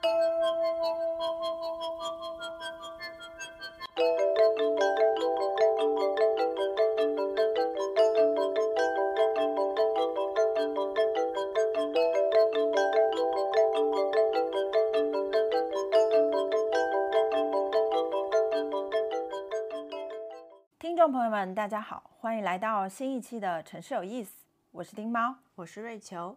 听众朋友们，大家好，欢迎来到新一期的《城市有意思》，我是丁猫，我是瑞秋。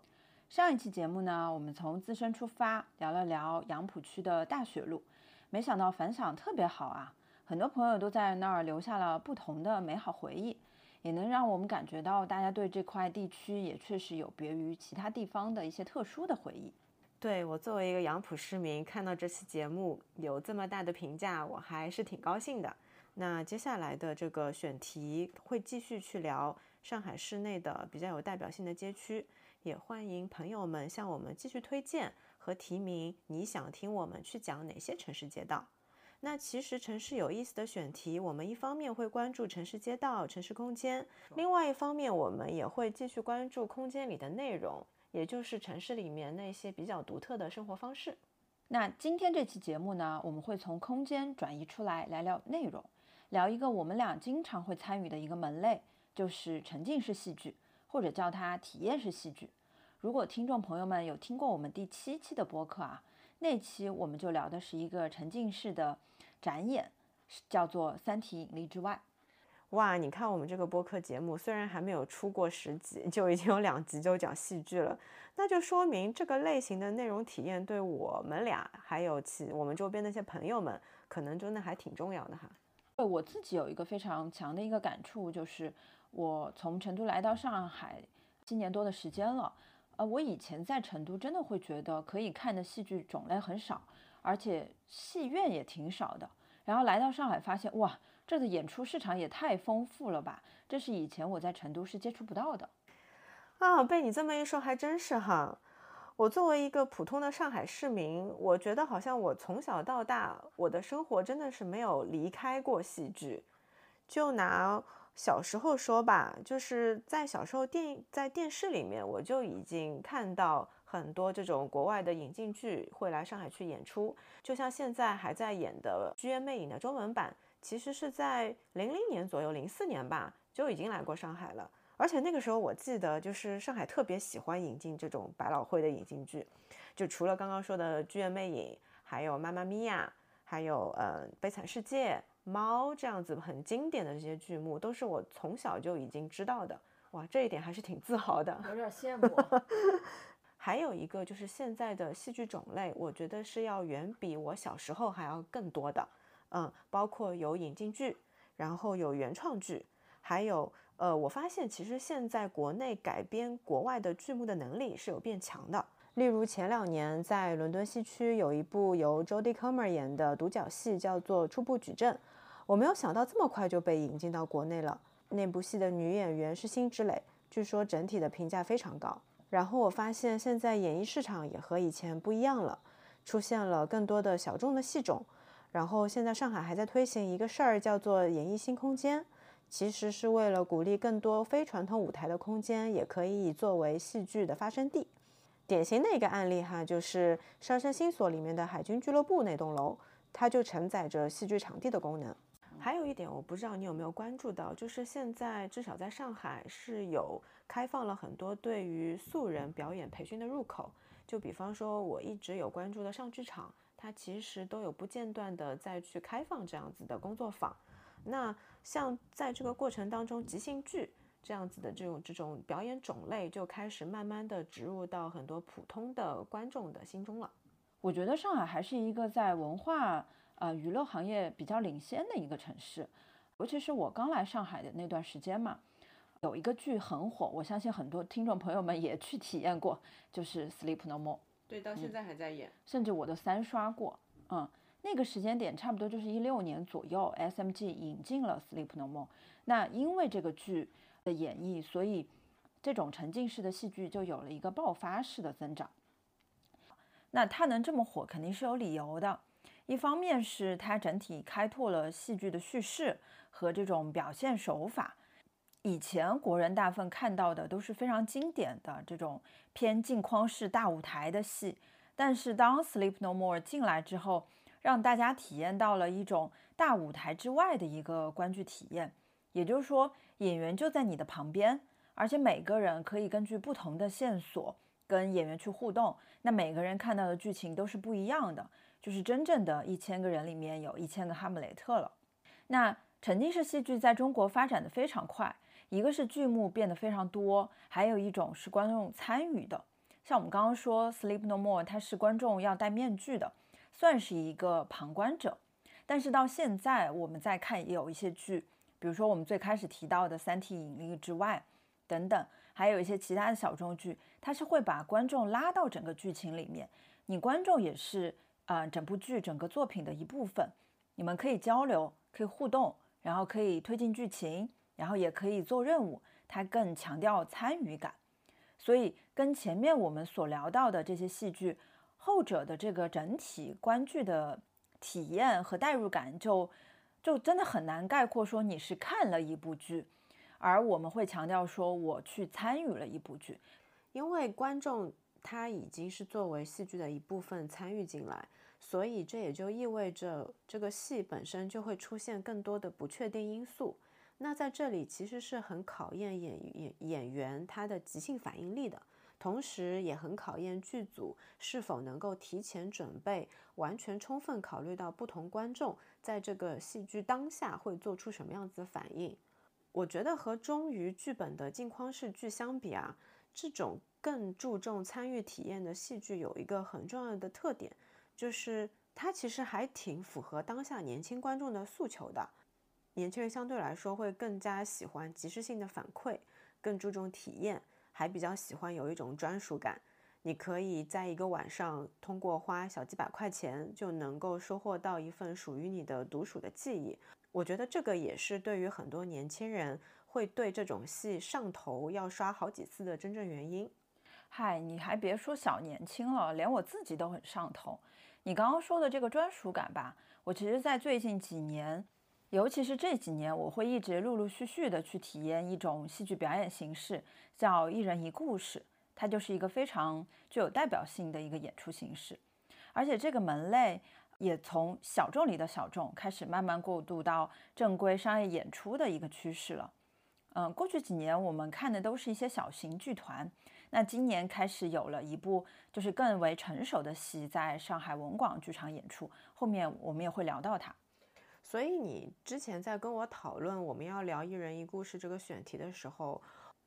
上一期节目呢，我们从自身出发，聊了聊杨浦区的大学路，没想到反响特别好啊，很多朋友都在那儿留下了不同的美好回忆，也能让我们感觉到大家对这块地区也确实有别于其他地方的一些特殊的回忆。对我作为一个杨浦市民，看到这期节目有这么大的评价，我还是挺高兴的。那接下来的这个选题会继续去聊上海市内的比较有代表性的街区，也欢迎朋友们向我们继续推荐和提名你想听我们去讲哪些城市街道。那其实城市有意思的选题，我们一方面会关注城市街道、城市空间，另外一方面我们也会继续关注空间里的内容，也就是城市里面那些比较独特的生活方式。那今天这期节目呢，我们会从空间转移出来来聊内容。聊一个我们俩经常会参与的一个门类，就是沉浸式戏剧，或者叫它体验式戏剧。如果听众朋友们有听过我们第七期的播客啊，那期我们就聊的是一个沉浸式的展演，叫做《三体引力之外》。哇，你看我们这个播客节目，虽然还没有出过十集，就已经有两集就讲戏剧了，那就说明这个类型的内容体验对我们俩还有其我们周边那些朋友们，可能真的还挺重要的哈。对我自己有一个非常强的一个感触，就是我从成都来到上海七年多的时间了。呃，我以前在成都真的会觉得可以看的戏剧种类很少，而且戏院也挺少的。然后来到上海，发现哇，这的演出市场也太丰富了吧！这是以前我在成都是接触不到的。啊，被你这么一说，还真是哈。我作为一个普通的上海市民，我觉得好像我从小到大，我的生活真的是没有离开过戏剧。就拿小时候说吧，就是在小时候电在电视里面，我就已经看到很多这种国外的引进剧会来上海去演出。就像现在还在演的《剧院魅影》的中文版，其实是在零零年左右，零四年吧，就已经来过上海了。而且那个时候，我记得就是上海特别喜欢引进这种百老汇的引进剧，就除了刚刚说的《剧院魅影》，还有《妈妈咪呀》，还有呃《悲惨世界》、《猫》这样子很经典的这些剧目，都是我从小就已经知道的。哇，这一点还是挺自豪的，有点羡慕。还有一个就是现在的戏剧种类，我觉得是要远比我小时候还要更多的。嗯，包括有引进剧，然后有原创剧，还有。呃，我发现其实现在国内改编国外的剧目的能力是有变强的。例如前两年在伦敦西区有一部由 Jodie Comer 演的独角戏，叫做《初步举证》。我没有想到这么快就被引进到国内了。那部戏的女演员是辛芷蕾，据说整体的评价非常高。然后我发现现在演艺市场也和以前不一样了，出现了更多的小众的戏种。然后现在上海还在推行一个事儿，叫做演艺新空间。其实是为了鼓励更多非传统舞台的空间，也可以作为戏剧的发生地。典型的一个案例哈，就是上升新所里面的海军俱乐部那栋楼，它就承载着戏剧场地的功能。还有一点，我不知道你有没有关注到，就是现在至少在上海是有开放了很多对于素人表演培训的入口。就比方说，我一直有关注的上剧场，它其实都有不间断的在去开放这样子的工作坊。那像在这个过程当中，即兴剧这样子的这种这种表演种类就开始慢慢的植入到很多普通的观众的心中了。我觉得上海还是一个在文化呃娱乐行业比较领先的一个城市，尤其是我刚来上海的那段时间嘛，有一个剧很火，我相信很多听众朋友们也去体验过，就是《Sleep No More》。对，到现在还在演，甚至我都三刷过，嗯。那个时间点差不多就是一六年左右，SMG 引进了《Sleep No More》。那因为这个剧的演绎，所以这种沉浸式的戏剧就有了一个爆发式的增长。那它能这么火，肯定是有理由的。一方面是它整体开拓了戏剧的叙事和这种表现手法。以前国人大部分看到的都是非常经典的这种偏镜框式大舞台的戏。但是当《Sleep No More》进来之后，让大家体验到了一种大舞台之外的一个观剧体验。也就是说，演员就在你的旁边，而且每个人可以根据不同的线索跟演员去互动。那每个人看到的剧情都是不一样的，就是真正的一千个人里面有一千个哈姆雷特了。那沉浸式戏剧在中国发展的非常快，一个是剧目变得非常多，还有一种是观众参与的。像我们刚刚说《Sleep No More》，它是观众要戴面具的，算是一个旁观者。但是到现在我们再看，也有一些剧。比如说我们最开始提到的《三体引力之外》等等，还有一些其他的小众剧，它是会把观众拉到整个剧情里面。你观众也是啊，整部剧整个作品的一部分。你们可以交流，可以互动，然后可以推进剧情，然后也可以做任务。它更强调参与感，所以跟前面我们所聊到的这些戏剧，后者的这个整体观剧的体验和代入感就。就真的很难概括说你是看了一部剧，而我们会强调说我去参与了一部剧，因为观众它已经是作为戏剧的一部分参与进来，所以这也就意味着这个戏本身就会出现更多的不确定因素。那在这里其实是很考验演演演员他的即兴反应力的。同时也很考验剧组是否能够提前准备，完全充分考虑到不同观众在这个戏剧当下会做出什么样子的反应。我觉得和忠于剧本的镜框式剧相比啊，这种更注重参与体验的戏剧有一个很重要的特点，就是它其实还挺符合当下年轻观众的诉求的。年轻人相对来说会更加喜欢即时性的反馈，更注重体验。还比较喜欢有一种专属感，你可以在一个晚上通过花小几百块钱就能够收获到一份属于你的独属的记忆。我觉得这个也是对于很多年轻人会对这种戏上头要刷好几次的真正原因。嗨，你还别说小年轻了，连我自己都很上头。你刚刚说的这个专属感吧，我其实在最近几年。尤其是这几年，我会一直陆陆续续的去体验一种戏剧表演形式，叫一人一故事。它就是一个非常具有代表性的一个演出形式，而且这个门类也从小众里的小众开始慢慢过渡到正规商业演出的一个趋势了。嗯，过去几年我们看的都是一些小型剧团，那今年开始有了一部就是更为成熟的戏在上海文广剧场演出，后面我们也会聊到它。所以你之前在跟我讨论我们要聊一人一故事这个选题的时候，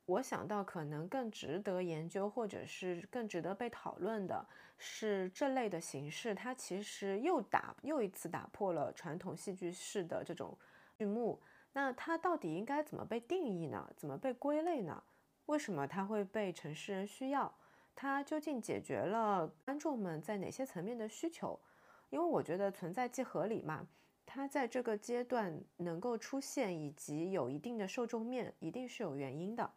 我想到可能更值得研究或者是更值得被讨论的是这类的形式，它其实又打又一次打破了传统戏剧式的这种剧目。那它到底应该怎么被定义呢？怎么被归类呢？为什么它会被城市人需要？它究竟解决了观众们在哪些层面的需求？因为我觉得存在即合理嘛。它在这个阶段能够出现，以及有一定的受众面，一定是有原因的。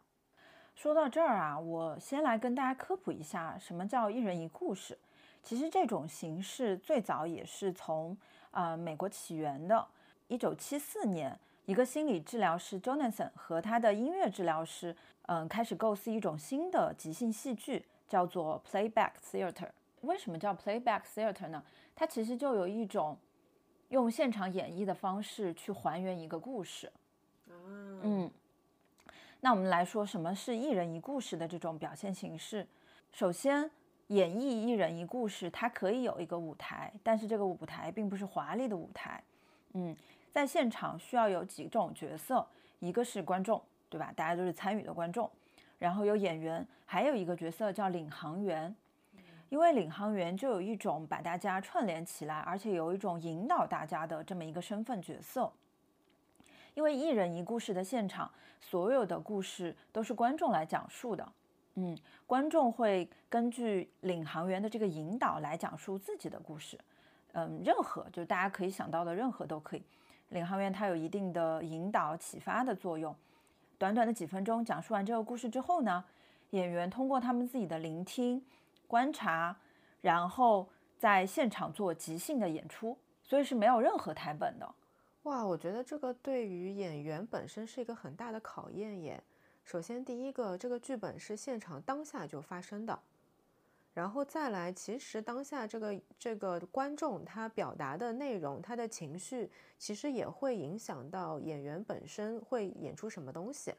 说到这儿啊，我先来跟大家科普一下，什么叫一人一故事。其实这种形式最早也是从呃美国起源的。一九七四年，一个心理治疗师 Jonathan 和他的音乐治疗师，嗯，开始构思一种新的即兴戏剧，叫做 Playback Theater。为什么叫 Playback Theater 呢？它其实就有一种。用现场演绎的方式去还原一个故事，嗯，那我们来说什么是一人一故事的这种表现形式。首先，演绎一人一故事，它可以有一个舞台，但是这个舞台并不是华丽的舞台。嗯，在现场需要有几种角色，一个是观众，对吧？大家都是参与的观众，然后有演员，还有一个角色叫领航员。因为领航员就有一种把大家串联起来，而且有一种引导大家的这么一个身份角色。因为一人一故事的现场，所有的故事都是观众来讲述的。嗯，观众会根据领航员的这个引导来讲述自己的故事。嗯，任何就大家可以想到的任何都可以。领航员他有一定的引导启发的作用。短短的几分钟讲述完这个故事之后呢，演员通过他们自己的聆听。观察，然后在现场做即兴的演出，所以是没有任何台本的。哇，我觉得这个对于演员本身是一个很大的考验耶。首先，第一个，这个剧本是现场当下就发生的，然后再来，其实当下这个这个观众他表达的内容，他的情绪，其实也会影响到演员本身会演出什么东西。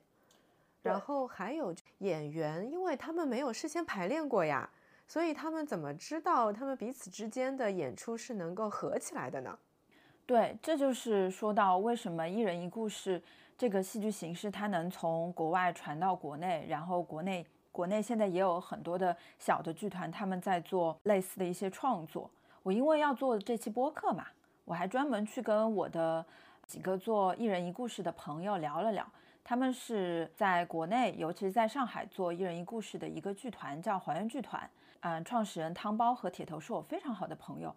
然后还有演员，因为他们没有事先排练过呀，所以他们怎么知道他们彼此之间的演出是能够合起来的呢？对，这就是说到为什么一人一故事这个戏剧形式它能从国外传到国内，然后国内国内现在也有很多的小的剧团他们在做类似的一些创作。我因为要做这期播客嘛，我还专门去跟我的几个做一人一故事的朋友聊了聊，他们是在国内，尤其是在上海做一人一故事的一个剧团，叫还原剧团。嗯，创始人汤包和铁头是我非常好的朋友。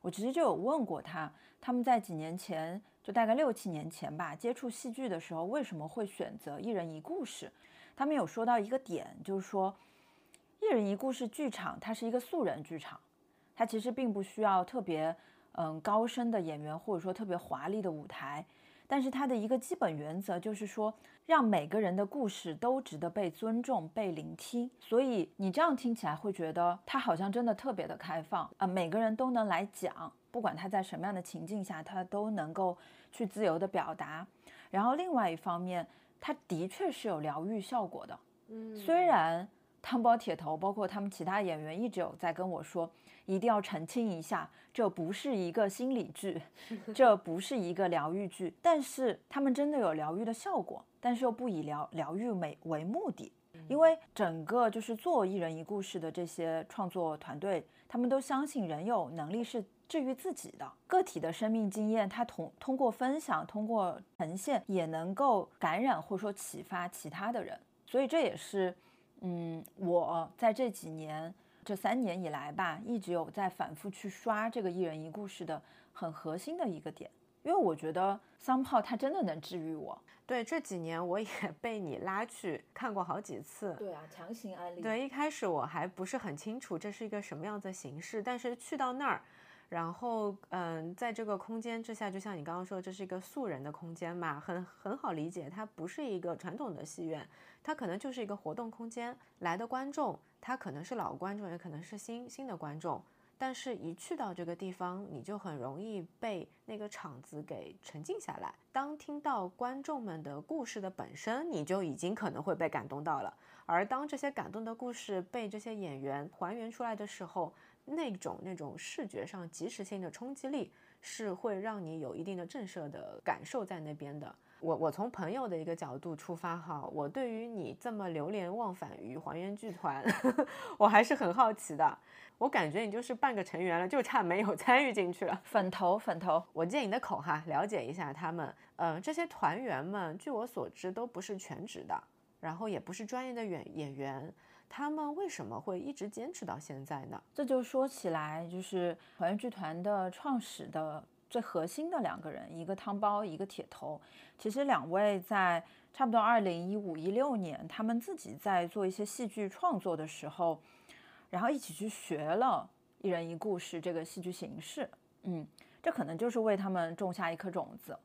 我其实就有问过他，他们在几年前，就大概六七年前吧，接触戏剧的时候，为什么会选择一人一故事？他们有说到一个点，就是说，一人一故事剧场它是一个素人剧场，它其实并不需要特别嗯高深的演员，或者说特别华丽的舞台。但是它的一个基本原则就是说，让每个人的故事都值得被尊重、被聆听。所以你这样听起来会觉得它好像真的特别的开放啊，每个人都能来讲，不管他在什么样的情境下，他都能够去自由的表达。然后另外一方面，它的确是有疗愈效果的。嗯，虽然汤包铁头包括他们其他演员一直有在跟我说。一定要澄清一下，这不是一个心理剧，这不是一个疗愈剧，但是他们真的有疗愈的效果，但是又不以疗疗愈美为目的，因为整个就是做一人一故事的这些创作团队，他们都相信人有能力是治愈自己的，个体的生命经验，它通通过分享，通过呈现，也能够感染或者说启发其他的人，所以这也是，嗯，我在这几年。这三年以来吧，一直有在反复去刷这个一人一故事的很核心的一个点，因为我觉得桑炮它真的能治愈我。对，这几年我也 被你拉去看过好几次。对啊，强行安利。对，一开始我还不是很清楚这是一个什么样的形式，但是去到那儿。然后，嗯，在这个空间之下，就像你刚刚说，这是一个素人的空间嘛，很很好理解。它不是一个传统的戏院，它可能就是一个活动空间。来的观众，他可能是老观众，也可能是新新的观众。但是，一去到这个地方，你就很容易被那个场子给沉浸下来。当听到观众们的故事的本身，你就已经可能会被感动到了。而当这些感动的故事被这些演员还原出来的时候，那种那种视觉上即时性的冲击力是会让你有一定的震慑的感受在那边的。我我从朋友的一个角度出发哈，我对于你这么流连忘返于还原剧团，我还是很好奇的。我感觉你就是半个成员了，就差没有参与进去了。粉头粉头，我借你的口哈，了解一下他们。嗯，这些团员们，据我所知都不是全职的，然后也不是专业的演演员。他们为什么会一直坚持到现在呢？这就说起来，就是还原剧团的创始的最核心的两个人，一个汤包，一个铁头。其实两位在差不多二零一五一六年，他们自己在做一些戏剧创作的时候，然后一起去学了一人一故事这个戏剧形式。嗯，这可能就是为他们种下一颗种子。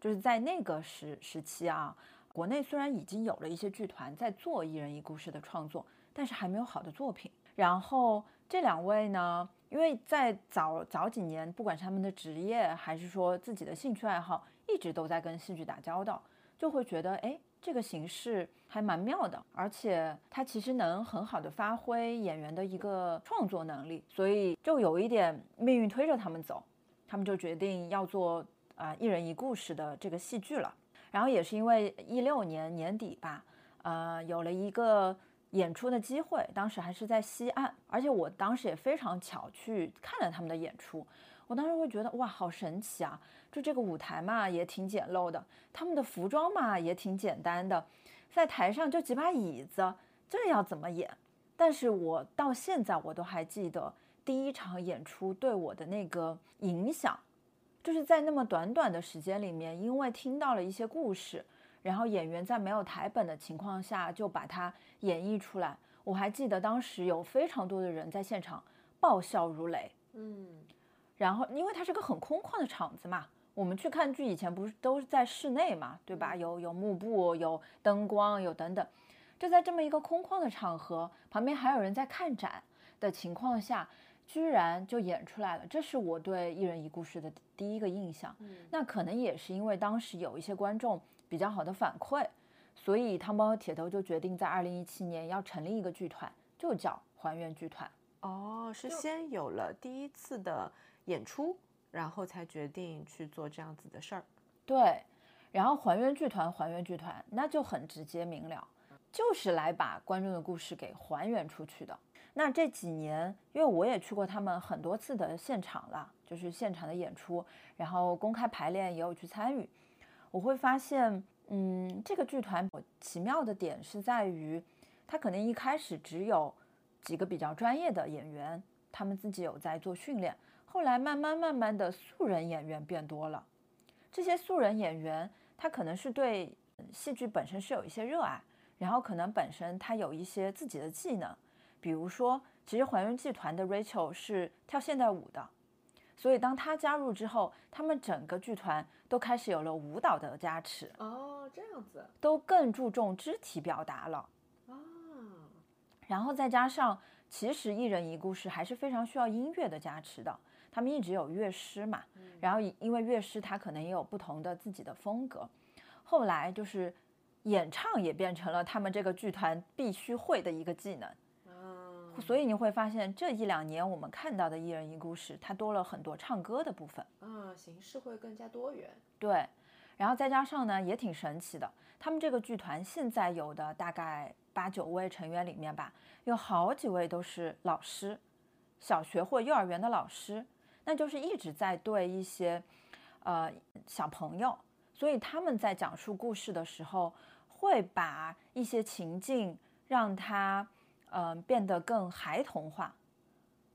就是在那个时时期啊，国内虽然已经有了一些剧团在做一人一故事的创作。但是还没有好的作品。然后这两位呢，因为在早早几年，不管是他们的职业还是说自己的兴趣爱好，一直都在跟戏剧打交道，就会觉得，哎，这个形式还蛮妙的，而且它其实能很好的发挥演员的一个创作能力，所以就有一点命运推着他们走，他们就决定要做啊一人一故事的这个戏剧了。然后也是因为一六年年底吧，呃，有了一个。演出的机会，当时还是在西岸，而且我当时也非常巧去看了他们的演出。我当时会觉得哇，好神奇啊！就这个舞台嘛，也挺简陋的，他们的服装嘛，也挺简单的，在台上就几把椅子，这要怎么演？但是我到现在我都还记得第一场演出对我的那个影响，就是在那么短短的时间里面，因为听到了一些故事。然后演员在没有台本的情况下就把它演绎出来。我还记得当时有非常多的人在现场爆笑如雷。嗯，然后因为它是个很空旷的场子嘛，我们去看剧以前不是都是在室内嘛，对吧？有有幕布，有灯光，有等等。就在这么一个空旷的场合，旁边还有人在看展，的情况下，居然就演出来了。这是我对一人一故事的第一个印象。那可能也是因为当时有一些观众比较好的反馈，所以汤包和铁头就决定在二零一七年要成立一个剧团，就叫还原剧团。哦，是先有了第一次的演出，然后才决定去做这样子的事儿。对，然后还原剧团，还原剧团，那就很直接明了，就是来把观众的故事给还原出去的。那这几年，因为我也去过他们很多次的现场了，就是现场的演出，然后公开排练也有去参与，我会发现，嗯，这个剧团奇妙的点是在于，它可能一开始只有几个比较专业的演员，他们自己有在做训练，后来慢慢慢慢的素人演员变多了。这些素人演员，他可能是对戏剧本身是有一些热爱，然后可能本身他有一些自己的技能，比如说，其实还原剧团的 Rachel 是跳现代舞的，所以当他加入之后，他们整个剧团都开始有了舞蹈的加持。哦，这样子，都更注重肢体表达了。啊，然后再加上，其实一人一故事还是非常需要音乐的加持的。他们一直有乐师嘛，然后因为乐师他可能也有不同的自己的风格，后来就是演唱也变成了他们这个剧团必须会的一个技能。所以你会发现这一两年我们看到的一人一故事，它多了很多唱歌的部分。嗯，形式会更加多元。对，然后再加上呢，也挺神奇的，他们这个剧团现在有的大概八九位成员里面吧，有好几位都是老师，小学或幼儿园的老师。那就是一直在对一些，呃小朋友，所以他们在讲述故事的时候，会把一些情境让他，嗯变得更孩童化，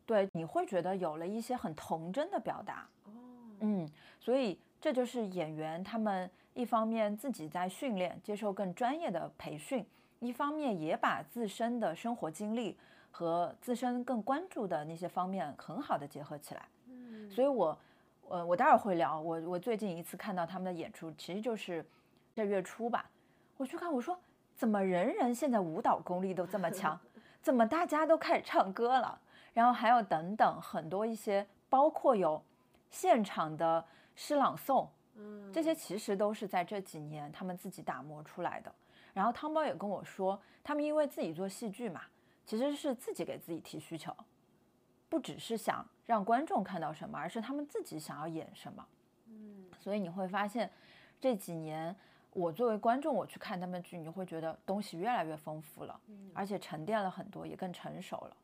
对，你会觉得有了一些很童真的表达，哦，嗯，所以这就是演员他们一方面自己在训练，接受更专业的培训，一方面也把自身的生活经历和自身更关注的那些方面很好的结合起来。所以，我，呃，我待会儿会聊。我我最近一次看到他们的演出，其实就是这月初吧。我去看，我说怎么人人现在舞蹈功力都这么强？怎么大家都开始唱歌了？然后还有等等很多一些，包括有现场的诗朗诵，嗯，这些其实都是在这几年他们自己打磨出来的。然后汤包也跟我说，他们因为自己做戏剧嘛，其实是自己给自己提需求。不只是想让观众看到什么，而是他们自己想要演什么。嗯，所以你会发现这几年我作为观众我去看他们剧，你会觉得东西越来越丰富了，而且沉淀了很多，也更成熟了。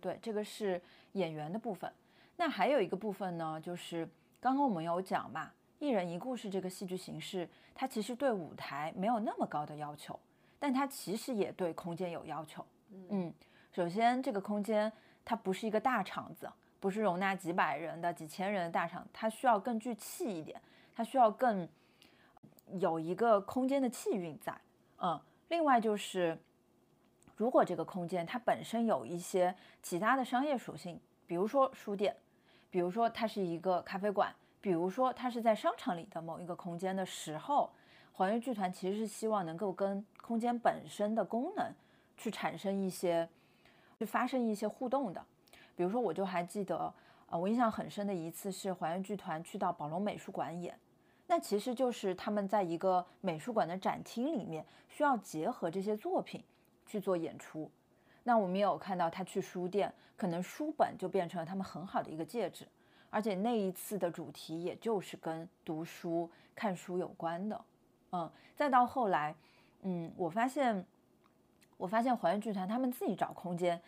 对，这个是演员的部分。那还有一个部分呢，就是刚刚我们有讲嘛，一人一故事这个戏剧形式，它其实对舞台没有那么高的要求，但它其实也对空间有要求。嗯，首先这个空间。它不是一个大场子，不是容纳几百人的、几千人的大场，它需要更具气一点，它需要更有一个空间的气韵在。嗯，另外就是，如果这个空间它本身有一些其他的商业属性，比如说书店，比如说它是一个咖啡馆，比如说它是在商场里的某一个空间的时候，还原剧团其实是希望能够跟空间本身的功能去产生一些。去发生一些互动的，比如说，我就还记得，呃，我印象很深的一次是还原剧团去到宝龙美术馆演，那其实就是他们在一个美术馆的展厅里面，需要结合这些作品去做演出。那我们也有看到他去书店，可能书本就变成了他们很好的一个介质，而且那一次的主题也就是跟读书、看书有关的。嗯，再到后来，嗯，我发现。我发现还原剧团他们自己找空间，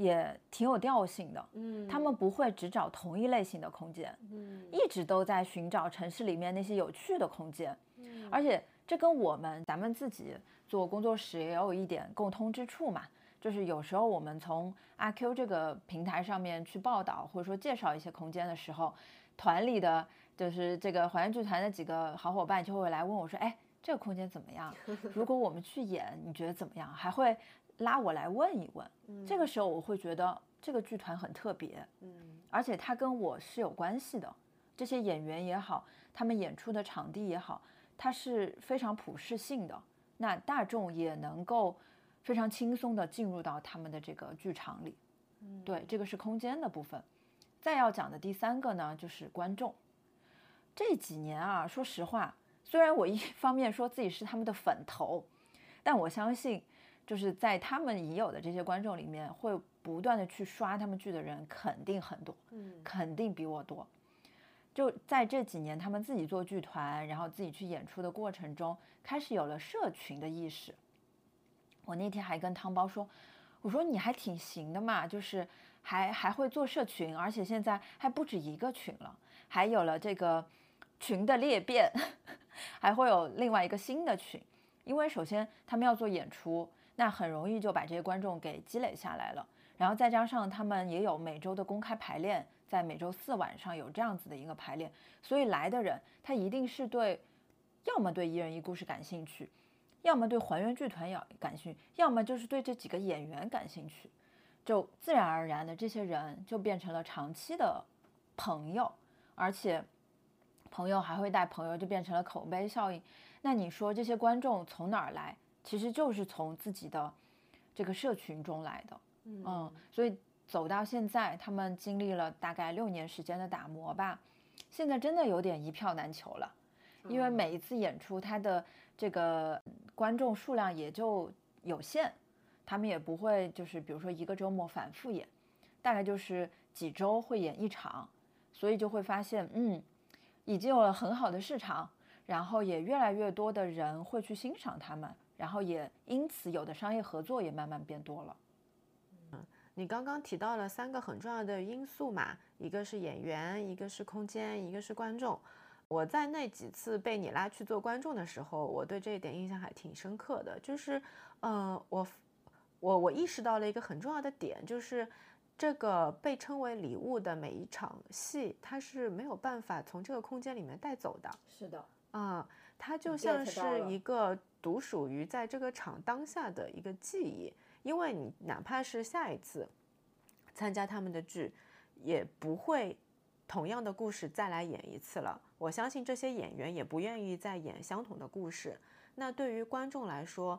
也挺有调性的。嗯，他们不会只找同一类型的空间，嗯，一直都在寻找城市里面那些有趣的空间。嗯，而且这跟我们咱们自己做工作室也有一点共通之处嘛，就是有时候我们从阿 Q 这个平台上面去报道或者说介绍一些空间的时候，团里的就是这个还原剧团的几个好伙伴就会来问我说，哎。这个空间怎么样？如果我们去演，你觉得怎么样？还会拉我来问一问。这个时候我会觉得这个剧团很特别，嗯，而且它跟我是有关系的。这些演员也好，他们演出的场地也好，它是非常普适性的。那大众也能够非常轻松地进入到他们的这个剧场里。对，这个是空间的部分。再要讲的第三个呢，就是观众。这几年啊，说实话，虽然我一方面说自己是他们的粉头，但我相信，就是在他们已有的这些观众里面，会不断的去刷他们剧的人肯定很多，嗯，肯定比我多。就在这几年，他们自己做剧团，然后自己去演出的过程中，开始有了社群的意识。我那天还跟汤包说，我说你还挺行的嘛，就是还还会做社群，而且现在还不止一个群了，还有了这个群的裂变，还会有另外一个新的群。因为首先他们要做演出，那很容易就把这些观众给积累下来了，然后再加上他们也有每周的公开排练，在每周四晚上有这样子的一个排练，所以来的人他一定是对，要么对一人一故事感兴趣。要么对还原剧团要感兴趣，要么就是对这几个演员感兴趣，就自然而然的这些人就变成了长期的朋友，而且朋友还会带朋友，就变成了口碑效应。那你说这些观众从哪儿来？其实就是从自己的这个社群中来的。嗯，所以走到现在，他们经历了大概六年时间的打磨吧，现在真的有点一票难求了，因为每一次演出，他的这个。观众数量也就有限，他们也不会就是比如说一个周末反复演，大概就是几周会演一场，所以就会发现，嗯，已经有了很好的市场，然后也越来越多的人会去欣赏他们，然后也因此有的商业合作也慢慢变多了。嗯，你刚刚提到了三个很重要的因素嘛，一个是演员，一个是空间，一个是观众。我在那几次被你拉去做观众的时候，我对这一点印象还挺深刻的。就是，呃，我，我，我意识到了一个很重要的点，就是这个被称为礼物的每一场戏，它是没有办法从这个空间里面带走的。是的，啊，它就像是一个独属于在这个场当下的一个记忆，因为你哪怕是下一次参加他们的剧，也不会同样的故事再来演一次了。我相信这些演员也不愿意再演相同的故事。那对于观众来说，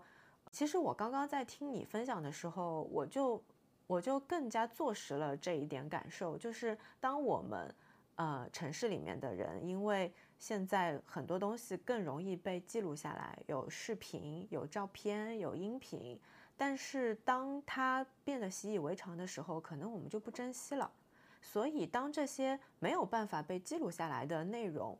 其实我刚刚在听你分享的时候，我就我就更加坐实了这一点感受，就是当我们呃城市里面的人，因为现在很多东西更容易被记录下来，有视频、有照片、有音频，但是当它变得习以为常的时候，可能我们就不珍惜了。所以，当这些没有办法被记录下来的内容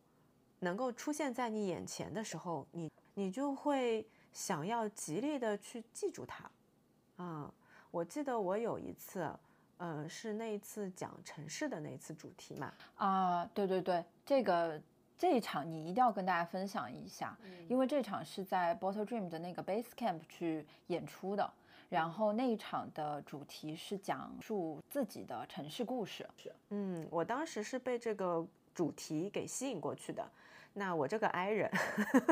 能够出现在你眼前的时候，你你就会想要极力的去记住它。啊，我记得我有一次，嗯，是那一次讲城市的那次主题嘛。啊，对对对，这个这一场你一定要跟大家分享一下，因为这场是在 Bottle Dream 的那个 Base Camp 去演出的。然后那一场的主题是讲述自己的城市故事。是，嗯，我当时是被这个主题给吸引过去的。那我这个 I 人，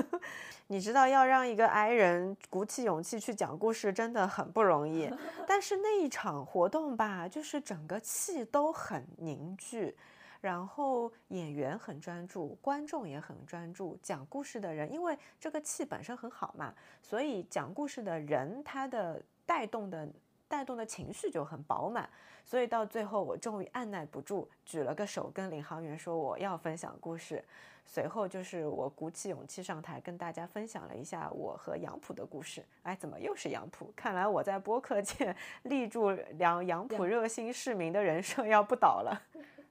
你知道要让一个 I 人鼓起勇气去讲故事，真的很不容易。但是那一场活动吧，就是整个气都很凝聚，然后演员很专注，观众也很专注，讲故事的人，因为这个气本身很好嘛，所以讲故事的人他的。带动的带动的情绪就很饱满，所以到最后我终于按耐不住，举了个手跟领航员说我要分享故事。随后就是我鼓起勇气上台跟大家分享了一下我和杨浦的故事。哎，怎么又是杨浦？看来我在播客界 立住两杨浦热心市民的人设要不倒了。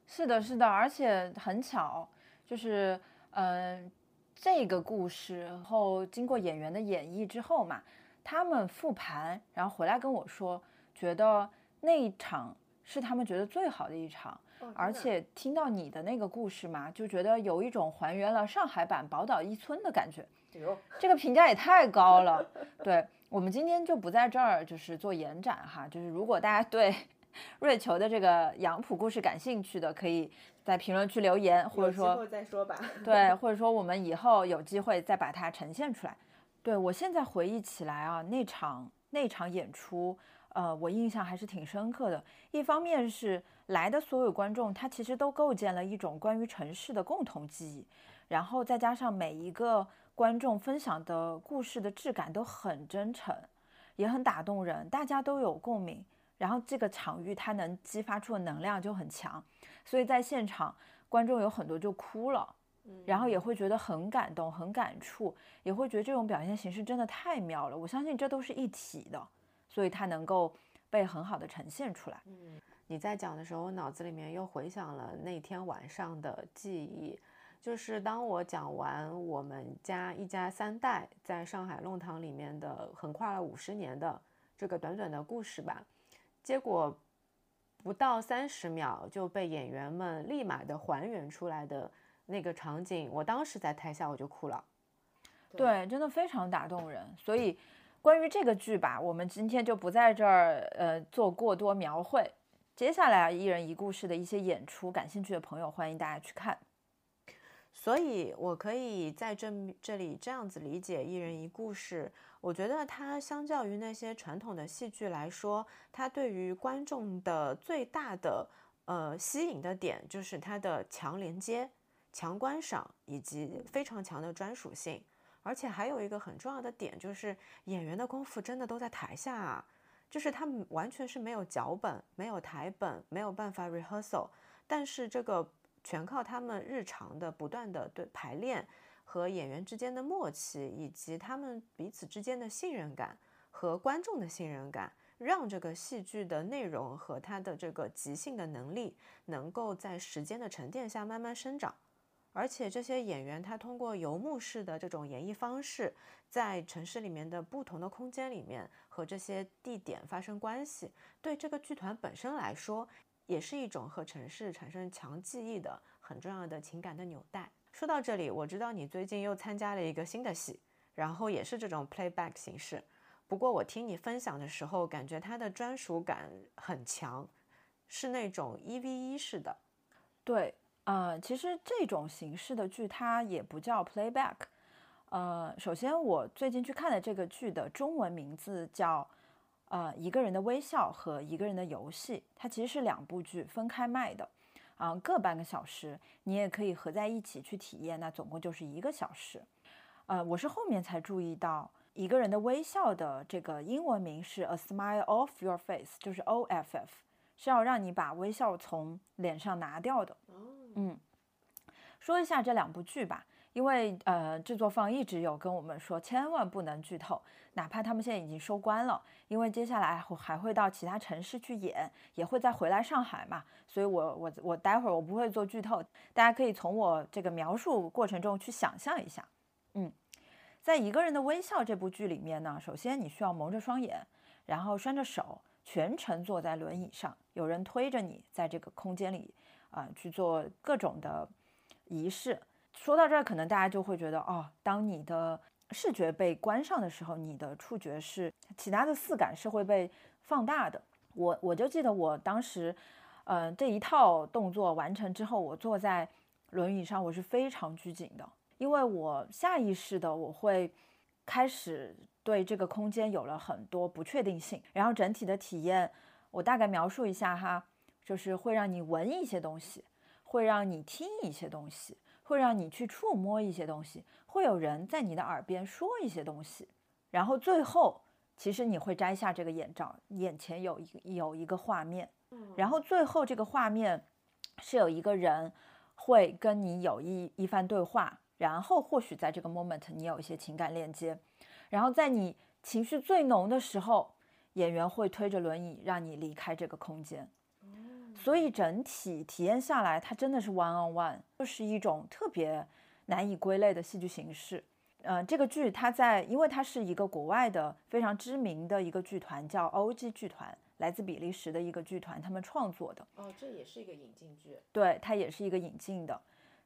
是的，是的，而且很巧，就是嗯，这个故事后经过演员的演绎之后嘛。他们复盘，然后回来跟我说，觉得那一场是他们觉得最好的一场，而且听到你的那个故事嘛，就觉得有一种还原了上海版宝岛一村的感觉。这个评价也太高了。对我们今天就不在这儿就是做延展哈，就是如果大家对瑞秋的这个杨浦故事感兴趣的，可以在评论区留言，或者说再说吧。对，或者说我们以后有机会再把它呈现出来。对我现在回忆起来啊，那场那场演出，呃，我印象还是挺深刻的。一方面是来的所有观众，他其实都构建了一种关于城市的共同记忆，然后再加上每一个观众分享的故事的质感都很真诚，也很打动人，大家都有共鸣。然后这个场域它能激发出的能量就很强，所以在现场观众有很多就哭了，然后也会觉得很感动、很感触，也会觉得这种表现形式真的太妙了。我相信这都是一体的，所以它能够被很好的呈现出来。嗯，你在讲的时候，我脑子里面又回想了那天晚上的记忆。就是当我讲完我们家一家三代在上海弄堂里面的横跨了五十年的这个短短的故事吧，结果不到三十秒就被演员们立马的还原出来的那个场景，我当时在台下我就哭了。对，真的非常打动人。所以关于这个剧吧，我们今天就不在这儿呃做过多描绘。接下来一人一故事的一些演出，感兴趣的朋友欢迎大家去看。所以，我可以在这这里这样子理解一人一故事。我觉得它相较于那些传统的戏剧来说，它对于观众的最大的呃吸引的点，就是它的强连接、强观赏以及非常强的专属性。而且还有一个很重要的点，就是演员的功夫真的都在台下啊，就是他们完全是没有脚本、没有台本、没有办法 rehearsal，但是这个。全靠他们日常的不断的对排练和演员之间的默契，以及他们彼此之间的信任感和观众的信任感，让这个戏剧的内容和它的这个即兴的能力能够在时间的沉淀下慢慢生长。而且这些演员他通过游牧式的这种演绎方式，在城市里面的不同的空间里面和这些地点发生关系，对这个剧团本身来说。也是一种和城市产生强记忆的很重要的情感的纽带。说到这里，我知道你最近又参加了一个新的戏，然后也是这种 playback 形式。不过我听你分享的时候，感觉它的专属感很强，是那种一 v 一式的。对，呃，其实这种形式的剧它也不叫 playback。呃，首先我最近去看的这个剧的中文名字叫。呃，一个人的微笑和一个人的游戏，它其实是两部剧分开卖的，啊，各半个小时，你也可以合在一起去体验，那总共就是一个小时。呃，我是后面才注意到，一个人的微笑的这个英文名是 A Smile Off Your Face，就是 O F F，是要让你把微笑从脸上拿掉的。嗯，说一下这两部剧吧。因为呃，制作方一直有跟我们说，千万不能剧透，哪怕他们现在已经收官了，因为接下来还会到其他城市去演，也会再回来上海嘛，所以我我我待会儿我不会做剧透，大家可以从我这个描述过程中去想象一下。嗯，在一个人的微笑这部剧里面呢，首先你需要蒙着双眼，然后拴着手，全程坐在轮椅上，有人推着你在这个空间里啊去做各种的仪式。说到这儿，可能大家就会觉得，哦，当你的视觉被关上的时候，你的触觉是其他的四感是会被放大的。我我就记得我当时，嗯，这一套动作完成之后，我坐在轮椅上，我是非常拘谨的，因为我下意识的我会开始对这个空间有了很多不确定性。然后整体的体验，我大概描述一下哈，就是会让你闻一些东西，会让你听一些东西。会让你去触摸一些东西，会有人在你的耳边说一些东西，然后最后，其实你会摘下这个眼罩，眼前有一有一个画面，然后最后这个画面是有一个人会跟你有一一番对话，然后或许在这个 moment 你有一些情感链接，然后在你情绪最浓的时候，演员会推着轮椅让你离开这个空间。所以整体体验下来，它真的是 one on one，就是一种特别难以归类的戏剧形式。嗯，这个剧它在，因为它是一个国外的非常知名的一个剧团，叫 OG 剧团，来自比利时的一个剧团，他们创作的。哦，这也是一个引进剧。对，它也是一个引进的。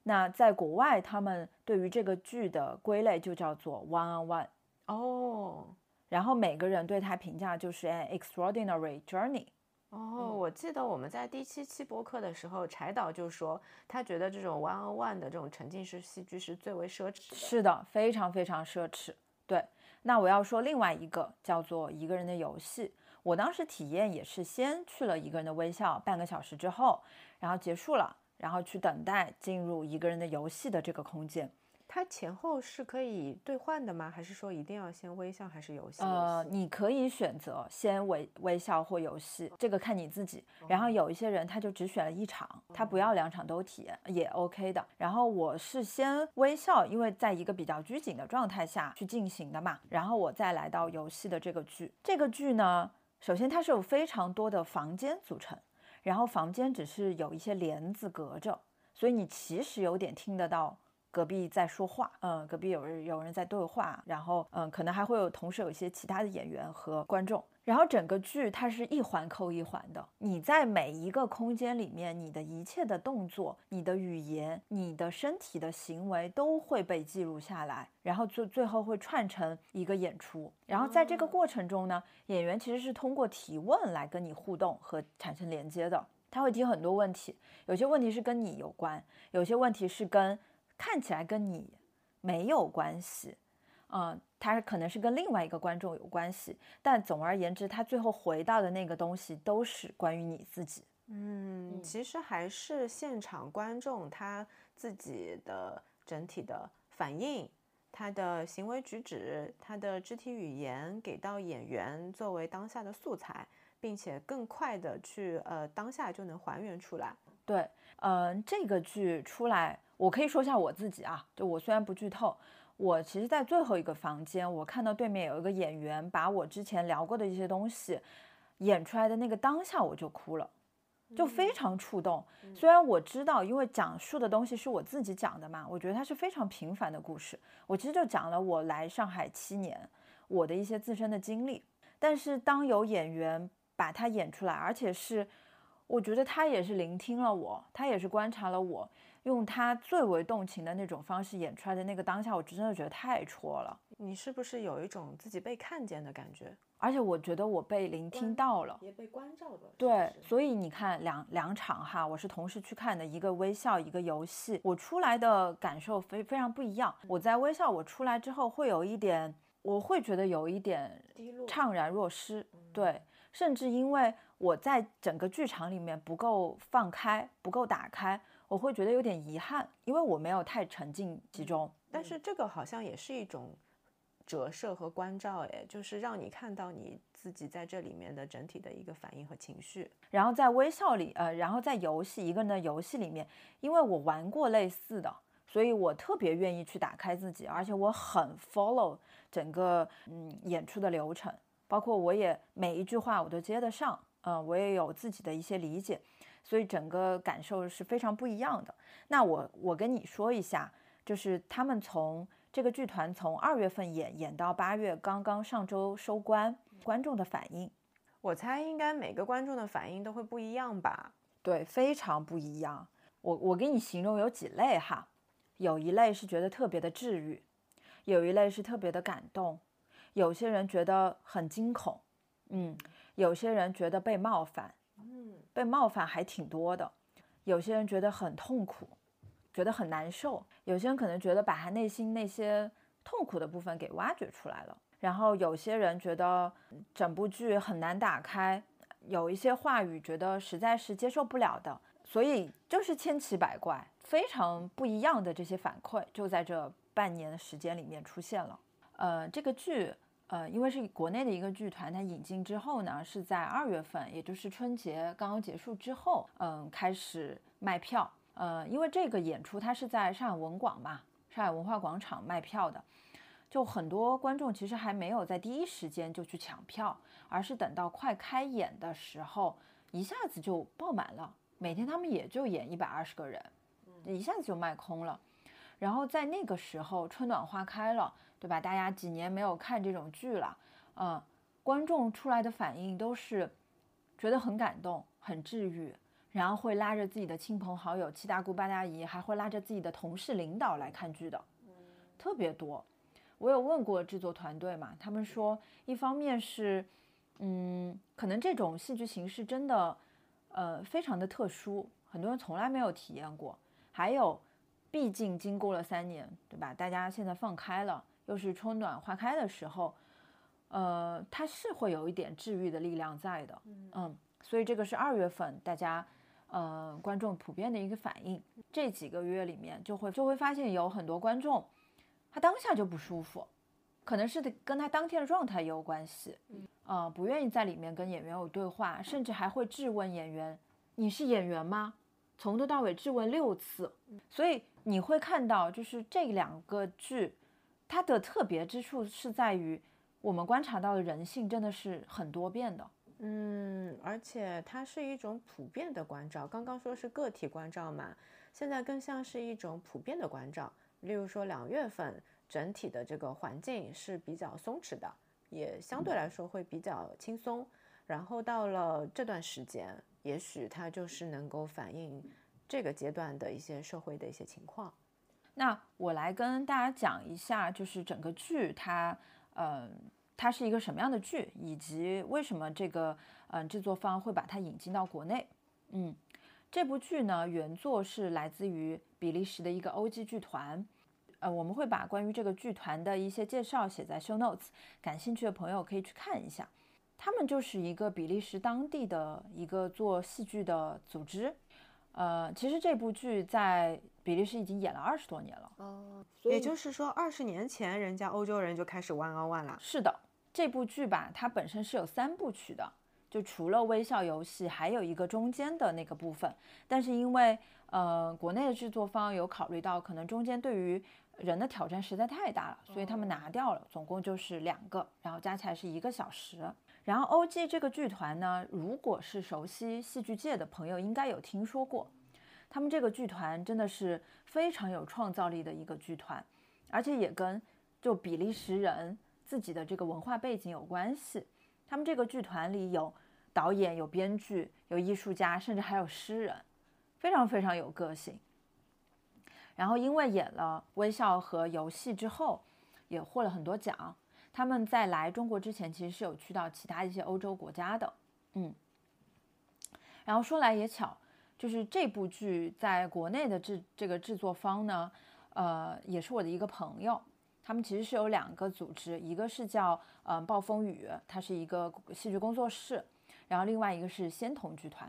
那在国外，他们对于这个剧的归类就叫做 one on one。哦。然后每个人对他评价就是 an extraordinary journey。哦，我记得我们在第七期播客的时候，柴导就说他觉得这种 one on one 的这种沉浸式戏剧是最为奢侈的。是的，非常非常奢侈。对，那我要说另外一个叫做一个人的游戏，我当时体验也是先去了一个人的微笑，半个小时之后，然后结束了，然后去等待进入一个人的游戏的这个空间。它前后是可以兑换的吗？还是说一定要先微笑还是游戏？呃，你可以选择先微微笑或游戏，这个看你自己。然后有一些人他就只选了一场，他不要两场都体验也 OK 的。然后我是先微笑，因为在一个比较拘谨的状态下去进行的嘛。然后我再来到游戏的这个剧，这个剧呢，首先它是有非常多的房间组成，然后房间只是有一些帘子隔着，所以你其实有点听得到。隔壁在说话，嗯，隔壁有人有人在对话，然后嗯，可能还会有同时有一些其他的演员和观众，然后整个剧它是一环扣一环的，你在每一个空间里面，你的一切的动作、你的语言、你的身体的行为都会被记录下来，然后最最后会串成一个演出，然后在这个过程中呢，演员其实是通过提问来跟你互动和产生连接的，他会提很多问题，有些问题是跟你有关，有些问题是跟。看起来跟你没有关系，嗯，他可能是跟另外一个观众有关系，但总而言之，他最后回到的那个东西都是关于你自己。嗯，其实还是现场观众他自己的整体的反应，他的行为举止，他的肢体语言给到演员作为当下的素材，并且更快的去呃当下就能还原出来。对，嗯，这个剧出来。我可以说一下我自己啊，就我虽然不剧透，我其实，在最后一个房间，我看到对面有一个演员把我之前聊过的一些东西演出来的那个当下，我就哭了，就非常触动。虽然我知道，因为讲述的东西是我自己讲的嘛，我觉得它是非常平凡的故事。我其实就讲了我来上海七年我的一些自身的经历，但是当有演员把它演出来，而且是我觉得他也是聆听了我，他也是观察了我。用他最为动情的那种方式演出来的那个当下，我真的觉得太戳了。你是不是有一种自己被看见的感觉？而且我觉得我被聆听到了，也被关照了。对，所以你看两两场哈，我是同时去看的，一个微笑，一个游戏，我出来的感受非非常不一样。我在微笑，我出来之后会有一点，我会觉得有一点怅然若失。对，甚至因为我在整个剧场里面不够放开，不够打开。我会觉得有点遗憾，因为我没有太沉浸其中。但是这个好像也是一种折射和关照，哎，就是让你看到你自己在这里面的整体的一个反应和情绪。然后在微笑里，呃，然后在游戏一个人的游戏里面，因为我玩过类似的，所以我特别愿意去打开自己，而且我很 follow 整个嗯演出的流程，包括我也每一句话我都接得上，嗯，我也有自己的一些理解。所以整个感受是非常不一样的。那我我跟你说一下，就是他们从这个剧团从二月份演演到八月，刚刚上周收官，观众的反应，我猜应该每个观众的反应都会不一样吧？对，非常不一样。我我给你形容有几类哈，有一类是觉得特别的治愈，有一类是特别的感动，有些人觉得很惊恐，嗯，有些人觉得被冒犯。被冒犯还挺多的，有些人觉得很痛苦，觉得很难受；有些人可能觉得把他内心那些痛苦的部分给挖掘出来了。然后有些人觉得整部剧很难打开，有一些话语觉得实在是接受不了的。所以就是千奇百怪、非常不一样的这些反馈，就在这半年的时间里面出现了。呃，这个剧。呃，因为是国内的一个剧团，它引进之后呢，是在二月份，也就是春节刚刚结束之后，嗯，开始卖票。呃，因为这个演出它是在上海文广嘛，上海文化广场卖票的，就很多观众其实还没有在第一时间就去抢票，而是等到快开演的时候，一下子就爆满了。每天他们也就演一百二十个人，一下子就卖空了。然后在那个时候，春暖花开了。对吧？大家几年没有看这种剧了，嗯，观众出来的反应都是觉得很感动、很治愈，然后会拉着自己的亲朋好友、七大姑八大姨，还会拉着自己的同事、领导来看剧的，特别多。我有问过制作团队嘛，他们说，一方面是，嗯，可能这种戏剧形式真的，呃，非常的特殊，很多人从来没有体验过。还有，毕竟经过了三年，对吧？大家现在放开了。又是春暖花开的时候，呃，它是会有一点治愈的力量在的，嗯，所以这个是二月份大家，呃，观众普遍的一个反应。这几个月里面，就会就会发现有很多观众，他当下就不舒服，可能是跟他当天的状态也有关系。嗯，呃，不愿意在里面跟演员有对话，甚至还会质问演员：“你是演员吗？”从头到尾质问六次。所以你会看到，就是这两个剧，它的特别之处是在于，我们观察到的人性真的是很多变的。嗯，而且它是一种普遍的关照。刚刚说是个体关照嘛，现在更像是一种普遍的关照。例如说两月份整体的这个环境是比较松弛的，也相对来说会比较轻松。然后到了这段时间，也许它就是能够反映这个阶段的一些社会的一些情况。那我来跟大家讲一下，就是整个剧它，嗯。它是一个什么样的剧，以及为什么这个嗯制作方会把它引进到国内？嗯，这部剧呢原作是来自于比利时的一个 OG 剧团，呃，我们会把关于这个剧团的一些介绍写在 show notes，感兴趣的朋友可以去看一下。他们就是一个比利时当地的一个做戏剧的组织，呃，其实这部剧在比利时已经演了二十多年了，哦，也就是说二十年前人家欧洲人就开始 one on one 了。是的。这部剧吧，它本身是有三部曲的，就除了微笑游戏，还有一个中间的那个部分。但是因为呃，国内的制作方有考虑到可能中间对于人的挑战实在太大了，所以他们拿掉了，总共就是两个，然后加起来是一个小时。然后 OG 这个剧团呢，如果是熟悉戏剧界的朋友，应该有听说过，他们这个剧团真的是非常有创造力的一个剧团，而且也跟就比利时人。自己的这个文化背景有关系，他们这个剧团里有导演、有编剧、有艺术家，甚至还有诗人，非常非常有个性。然后因为演了《微笑》和《游戏》之后，也获了很多奖。他们在来中国之前，其实是有去到其他一些欧洲国家的。嗯。然后说来也巧，就是这部剧在国内的制这个制作方呢，呃，也是我的一个朋友。他们其实是有两个组织，一个是叫嗯暴风雨，它是一个戏剧工作室，然后另外一个是仙童剧团。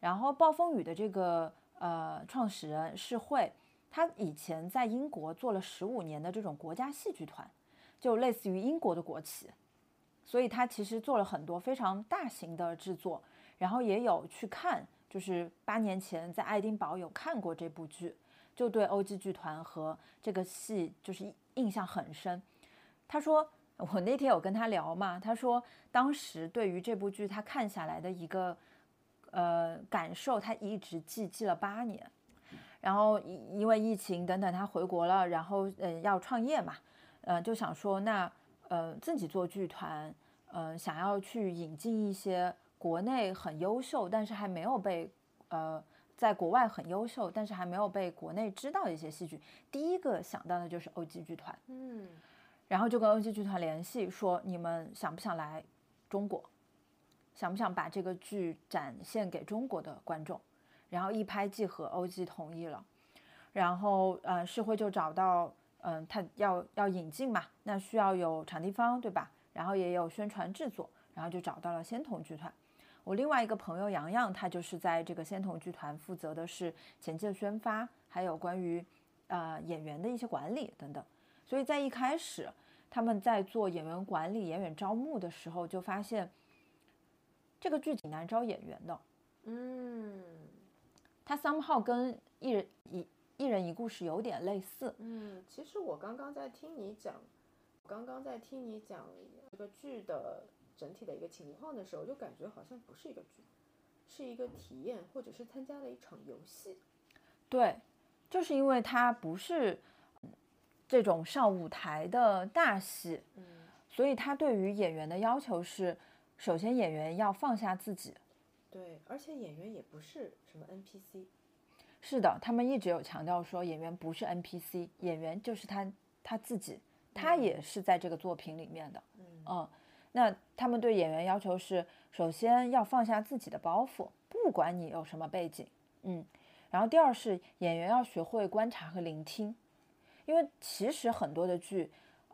然后暴风雨的这个呃创始人是会，他以前在英国做了十五年的这种国家戏剧团，就类似于英国的国企，所以他其实做了很多非常大型的制作，然后也有去看，就是八年前在爱丁堡有看过这部剧，就对欧剧剧团和这个戏就是印象很深，他说我那天有跟他聊嘛，他说当时对于这部剧他看下来的一个呃感受，他一直记记了八年，然后因为疫情等等他回国了，然后嗯要创业嘛，呃就想说那呃自己做剧团，嗯想要去引进一些国内很优秀，但是还没有被呃。在国外很优秀，但是还没有被国内知道的一些戏剧，第一个想到的就是 OG 剧团，嗯，然后就跟 OG 剧团联系，说你们想不想来中国，想不想把这个剧展现给中国的观众，然后一拍即合，OG 同意了，然后呃，世辉就找到，嗯，他要要引进嘛，那需要有场地方对吧？然后也有宣传制作，然后就找到了仙童剧团。我另外一个朋友洋洋，他就是在这个仙童剧团负责的是前期的宣发，还有关于呃演员的一些管理等等。所以在一开始他们在做演员管理、演员招募的时候，就发现这个剧挺难招演员的。嗯，他 somehow 跟一人一一人一故事有点类似。嗯，其实我刚刚在听你讲，刚刚在听你讲这个剧的。整体的一个情况的时候，就感觉好像不是一个剧，是一个体验，或者是参加了一场游戏。对，就是因为它不是这种上舞台的大戏，嗯，所以他对于演员的要求是，首先演员要放下自己。对，而且演员也不是什么 NPC。是的，他们一直有强调说，演员不是 NPC，演员就是他他自己，他也是在这个作品里面的。嗯。那他们对演员要求是，首先要放下自己的包袱，不管你有什么背景，嗯，然后第二是演员要学会观察和聆听，因为其实很多的剧，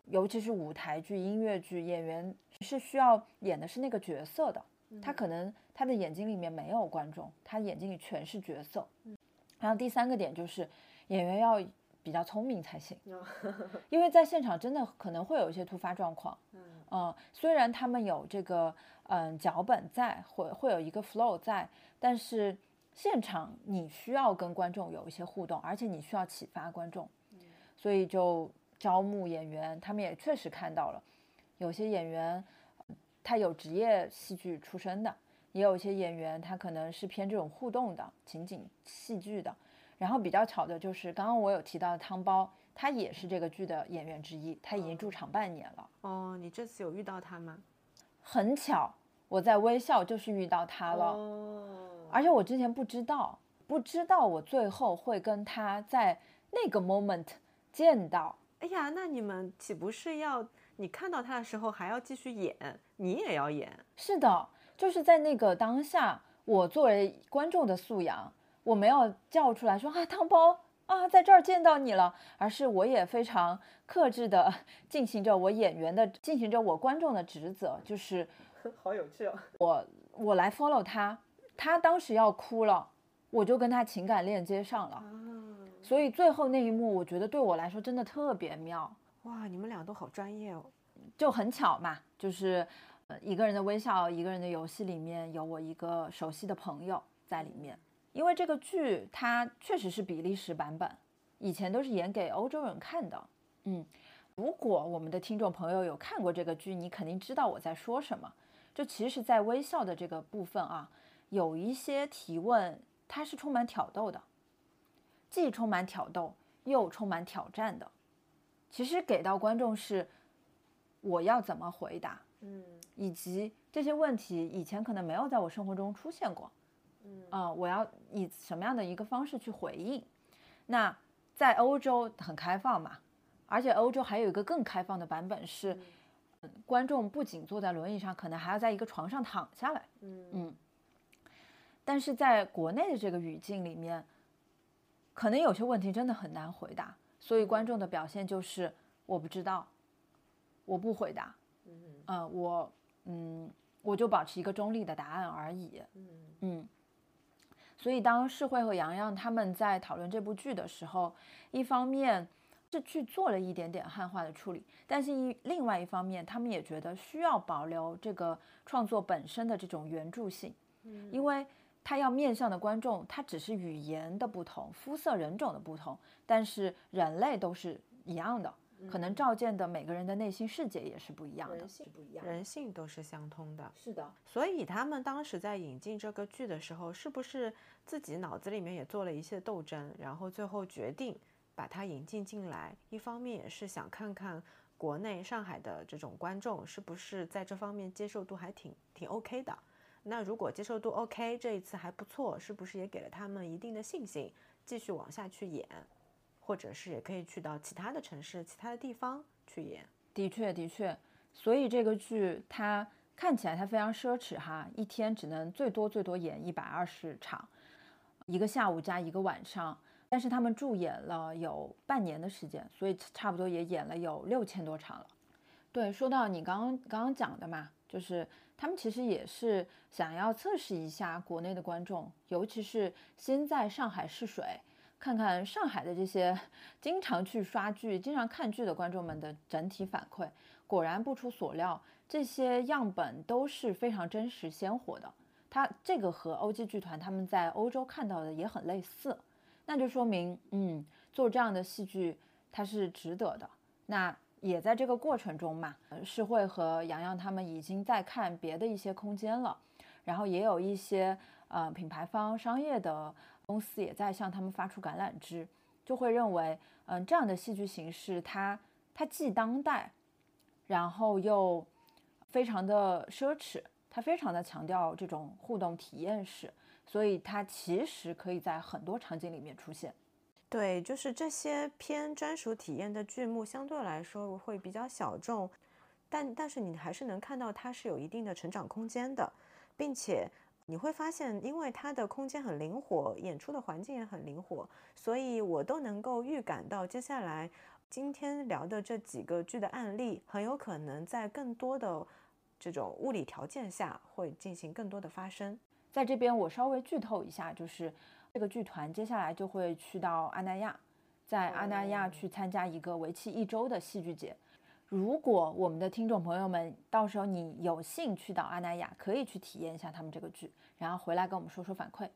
尤其是舞台剧、音乐剧，演员是需要演的是那个角色的，他可能他的眼睛里面没有观众，他眼睛里全是角色。然后第三个点就是演员要比较聪明才行，因为在现场真的可能会有一些突发状况。嗯，虽然他们有这个嗯脚本在，会会有一个 flow 在，但是现场你需要跟观众有一些互动，而且你需要启发观众，所以就招募演员，他们也确实看到了，有些演员他有职业戏剧出身的，也有一些演员他可能是偏这种互动的情景戏剧的。然后比较巧的就是，刚刚我有提到的汤包，他也是这个剧的演员之一，他已经驻场半年了。哦，你这次有遇到他吗？很巧，我在微笑就是遇到他了。哦。而且我之前不知道，不知道我最后会跟他在那个 moment 见到。哎呀，那你们岂不是要你看到他的时候还要继续演，你也要演？是的，就是在那个当下，我作为观众的素养。我没有叫出来说啊，汤包啊，在这儿见到你了，而是我也非常克制的 进行着我演员的，进行着我观众的职责，就是 好有趣哦。我我来 follow 他，他当时要哭了，我就跟他情感链接上了，所以最后那一幕，我觉得对我来说真的特别妙。哇，你们俩都好专业哦，就很巧嘛，就是呃一个人的微笑，一个人的游戏里面有我一个熟悉的朋友在里面。因为这个剧它确实是比利时版本，以前都是演给欧洲人看的。嗯，如果我们的听众朋友有看过这个剧，你肯定知道我在说什么。就其实，在微笑的这个部分啊，有一些提问，它是充满挑逗的，既充满挑逗又充满挑战的。其实给到观众是我要怎么回答，嗯，以及这些问题以前可能没有在我生活中出现过。嗯，我要以什么样的一个方式去回应？那在欧洲很开放嘛，而且欧洲还有一个更开放的版本是，观众不仅坐在轮椅上，可能还要在一个床上躺下来。嗯嗯。但是在国内的这个语境里面，可能有些问题真的很难回答，所以观众的表现就是我不知道，我不回答。嗯嗯。我嗯，我就保持一个中立的答案而已。嗯嗯。所以，当世慧和洋洋他们在讨论这部剧的时候，一方面是去做了一点点汉化的处理，但是一另外一方面，他们也觉得需要保留这个创作本身的这种原著性，因为他要面向的观众，他只是语言的不同、肤色人种的不同，但是人类都是一样的。可能照见的每个人的内心世界也是不一样的，人性不一样，人性都是相通的。是的，所以他们当时在引进这个剧的时候，是不是自己脑子里面也做了一些斗争，然后最后决定把它引进进来？一方面也是想看看国内上海的这种观众是不是在这方面接受度还挺挺 OK 的。那如果接受度 OK，这一次还不错，是不是也给了他们一定的信心，继续往下去演？或者是也可以去到其他的城市、其他的地方去演。的确，的确。所以这个剧它看起来它非常奢侈哈，一天只能最多最多演一百二十场，一个下午加一个晚上。但是他们驻演了有半年的时间，所以差不多也演了有六千多场了。对，说到你刚刚刚刚讲的嘛，就是他们其实也是想要测试一下国内的观众，尤其是先在上海试水。看看上海的这些经常去刷剧、经常看剧的观众们的整体反馈，果然不出所料，这些样本都是非常真实鲜活的。它这个和欧剧剧团他们在欧洲看到的也很类似，那就说明，嗯，做这样的戏剧它是值得的。那也在这个过程中嘛，是会和洋洋他们已经在看别的一些空间了，然后也有一些呃品牌方、商业的。公司也在向他们发出橄榄枝，就会认为，嗯，这样的戏剧形式，它它既当代，然后又非常的奢侈，它非常的强调这种互动体验式，所以它其实可以在很多场景里面出现。对，就是这些偏专属体验的剧目，相对来说会比较小众，但但是你还是能看到它是有一定的成长空间的，并且。你会发现，因为它的空间很灵活，演出的环境也很灵活，所以我都能够预感到接下来今天聊的这几个剧的案例，很有可能在更多的这种物理条件下会进行更多的发生。在这边，我稍微剧透一下，就是这个剧团接下来就会去到阿那亚，在阿那亚去参加一个为期一周的戏剧节。如果我们的听众朋友们到时候你有幸去到阿那亚，可以去体验一下他们这个剧，然后回来跟我们说说反馈。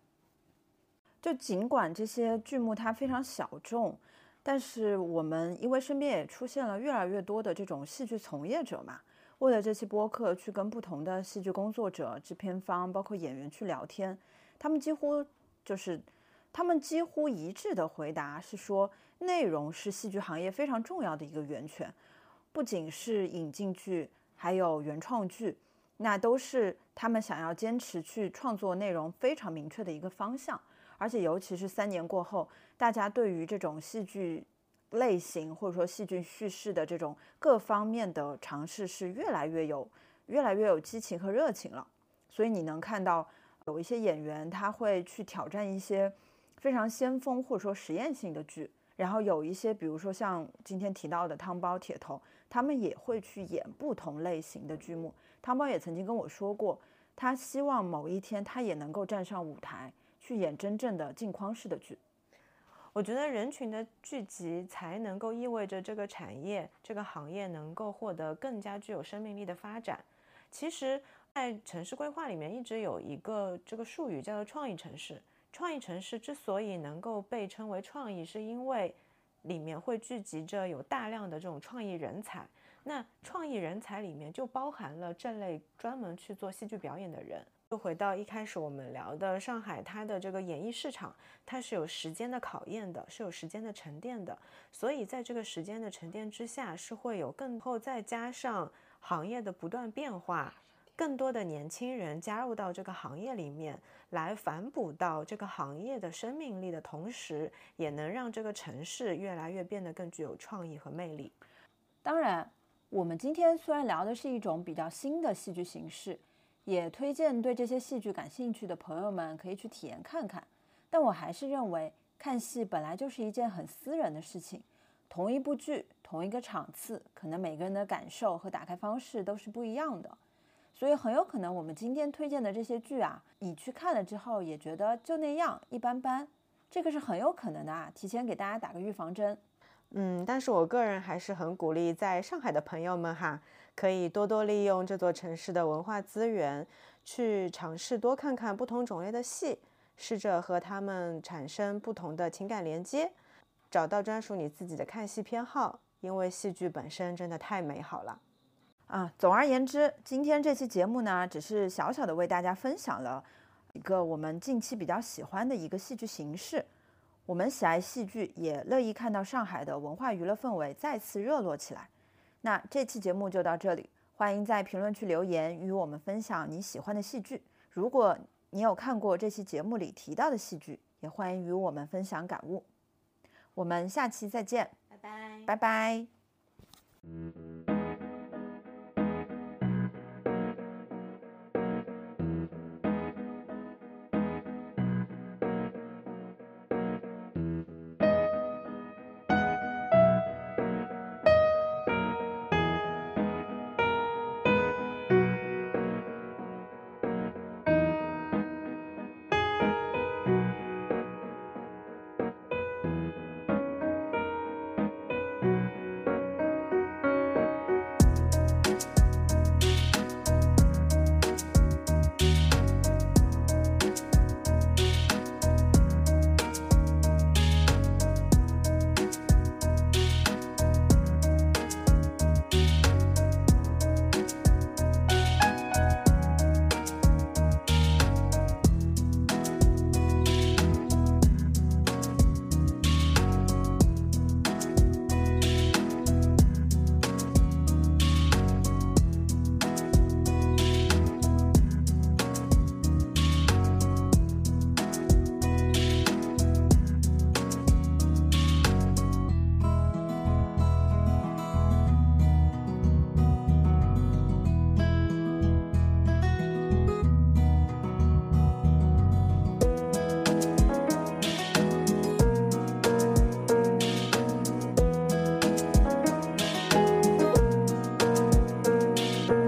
就尽管这些剧目它非常小众，但是我们因为身边也出现了越来越多的这种戏剧从业者嘛，为了这期播客去跟不同的戏剧工作者、制片方，包括演员去聊天，他们几乎就是他们几乎一致的回答是说，内容是戏剧行业非常重要的一个源泉，不仅是引进剧，还有原创剧，那都是他们想要坚持去创作内容非常明确的一个方向。而且，尤其是三年过后，大家对于这种戏剧类型或者说戏剧叙事的这种各方面的尝试是越来越有、越来越有激情和热情了。所以你能看到有一些演员他会去挑战一些非常先锋或者说实验性的剧，然后有一些比如说像今天提到的汤包、铁头，他们也会去演不同类型的剧目。汤包也曾经跟我说过，他希望某一天他也能够站上舞台。去演真正的镜框式的剧，我觉得人群的聚集才能够意味着这个产业、这个行业能够获得更加具有生命力的发展。其实，在城市规划里面一直有一个这个术语叫做创意城市。创意城市之所以能够被称为创意，是因为里面会聚集着有大量的这种创意人才。那创意人才里面就包含了这类专门去做戏剧表演的人。又回到一开始我们聊的上海，它的这个演艺市场，它是有时间的考验的，是有时间的沉淀的。所以在这个时间的沉淀之下，是会有更后再加上行业的不断变化，更多的年轻人加入到这个行业里面来反哺到这个行业的生命力的同时，也能让这个城市越来越变得更具有创意和魅力。当然，我们今天虽然聊的是一种比较新的戏剧形式。也推荐对这些戏剧感兴趣的朋友们可以去体验看看，但我还是认为看戏本来就是一件很私人的事情，同一部剧、同一个场次，可能每个人的感受和打开方式都是不一样的，所以很有可能我们今天推荐的这些剧啊，你去看了之后也觉得就那样一般般，这个是很有可能的啊，提前给大家打个预防针。嗯，但是我个人还是很鼓励在上海的朋友们哈。可以多多利用这座城市的文化资源，去尝试多看看不同种类的戏，试着和他们产生不同的情感连接，找到专属你自己的看戏偏好。因为戏剧本身真的太美好了啊！总而言之，今天这期节目呢，只是小小的为大家分享了一个我们近期比较喜欢的一个戏剧形式。我们喜爱戏剧，也乐意看到上海的文化娱乐氛围再次热络起来。那这期节目就到这里，欢迎在评论区留言与我们分享你喜欢的戏剧。如果你有看过这期节目里提到的戏剧，也欢迎与我们分享感悟。我们下期再见，拜拜，拜拜。